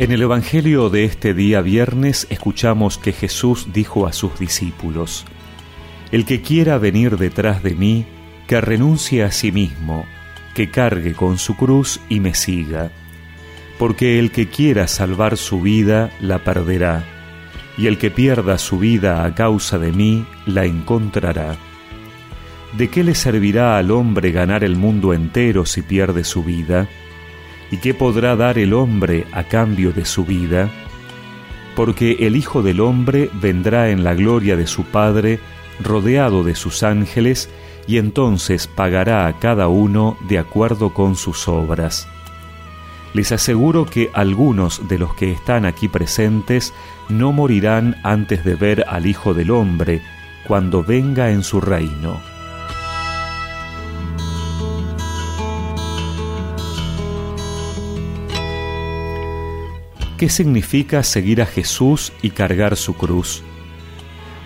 En el Evangelio de este día viernes escuchamos que Jesús dijo a sus discípulos, El que quiera venir detrás de mí, que renuncie a sí mismo, que cargue con su cruz y me siga, porque el que quiera salvar su vida la perderá, y el que pierda su vida a causa de mí la encontrará. ¿De qué le servirá al hombre ganar el mundo entero si pierde su vida? ¿Y qué podrá dar el hombre a cambio de su vida? Porque el Hijo del Hombre vendrá en la gloria de su Padre, rodeado de sus ángeles, y entonces pagará a cada uno de acuerdo con sus obras. Les aseguro que algunos de los que están aquí presentes no morirán antes de ver al Hijo del Hombre cuando venga en su reino. ¿Qué significa seguir a Jesús y cargar su cruz?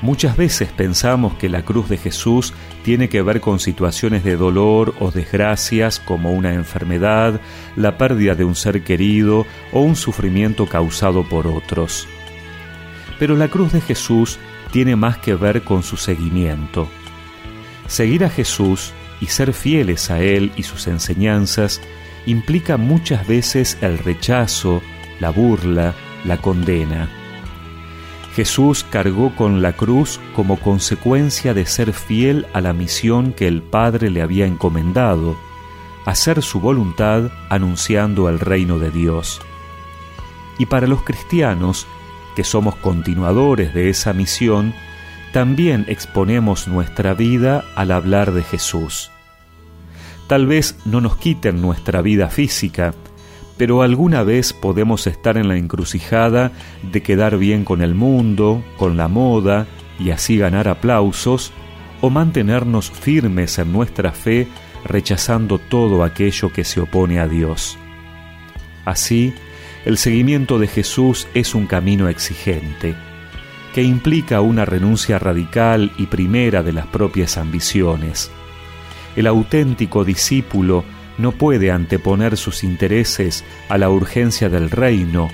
Muchas veces pensamos que la cruz de Jesús tiene que ver con situaciones de dolor o desgracias como una enfermedad, la pérdida de un ser querido o un sufrimiento causado por otros. Pero la cruz de Jesús tiene más que ver con su seguimiento. Seguir a Jesús y ser fieles a Él y sus enseñanzas implica muchas veces el rechazo, la burla, la condena. Jesús cargó con la cruz como consecuencia de ser fiel a la misión que el Padre le había encomendado, hacer su voluntad anunciando el reino de Dios. Y para los cristianos, que somos continuadores de esa misión, también exponemos nuestra vida al hablar de Jesús. Tal vez no nos quiten nuestra vida física, pero alguna vez podemos estar en la encrucijada de quedar bien con el mundo, con la moda y así ganar aplausos, o mantenernos firmes en nuestra fe rechazando todo aquello que se opone a Dios. Así, el seguimiento de Jesús es un camino exigente, que implica una renuncia radical y primera de las propias ambiciones. El auténtico discípulo no puede anteponer sus intereses a la urgencia del reino,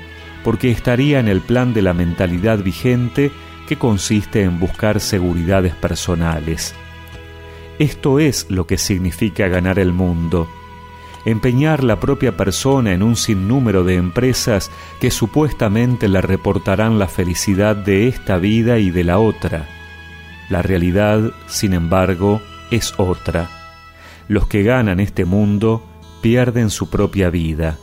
porque estaría en el plan de la mentalidad vigente que consiste en buscar seguridades personales. Esto es lo que significa ganar el mundo, empeñar la propia persona en un sinnúmero de empresas que supuestamente le reportarán la felicidad de esta vida y de la otra. La realidad, sin embargo, es otra los que ganan este mundo pierden su propia vida.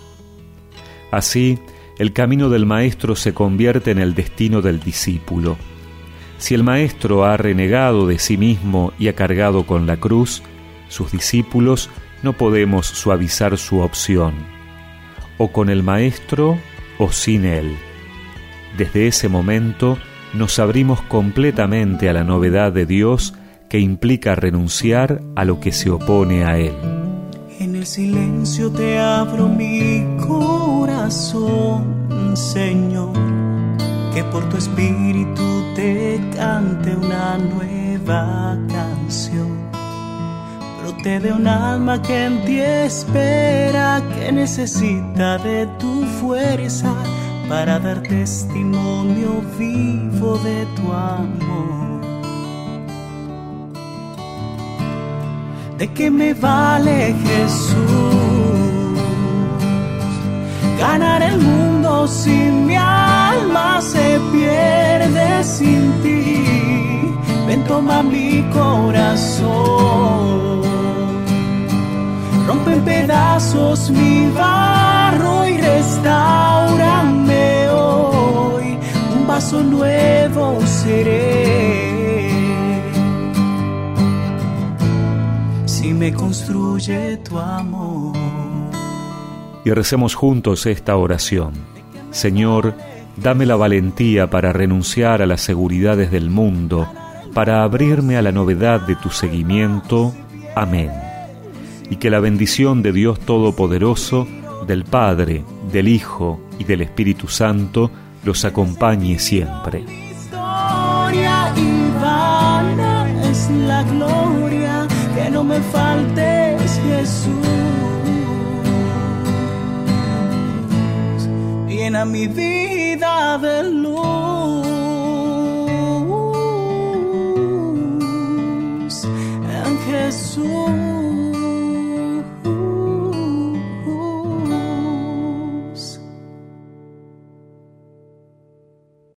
Así, el camino del Maestro se convierte en el destino del discípulo. Si el Maestro ha renegado de sí mismo y ha cargado con la cruz, sus discípulos no podemos suavizar su opción, o con el Maestro o sin él. Desde ese momento nos abrimos completamente a la novedad de Dios que implica renunciar a lo que se opone a Él. En el silencio te abro mi corazón, Señor, que por tu espíritu te cante una nueva canción. Brote de un alma que en ti espera, que necesita de tu fuerza para dar testimonio vivo de tu amor. ¿De qué me vale Jesús? Ganar el mundo si mi alma se pierde sin ti. Ven, toma mi corazón. Rompe en pedazos mi barro y restaurame hoy. Un vaso nuevo seré me construye tu amor. Y recemos juntos esta oración. Señor, dame la valentía para renunciar a las seguridades del mundo, para abrirme a la novedad de tu seguimiento. Amén. Y que la bendición de Dios Todopoderoso, del Padre, del Hijo y del Espíritu Santo los acompañe siempre. es la gloria no me faltes, Jesús. Llena mi vida de luz en Jesús.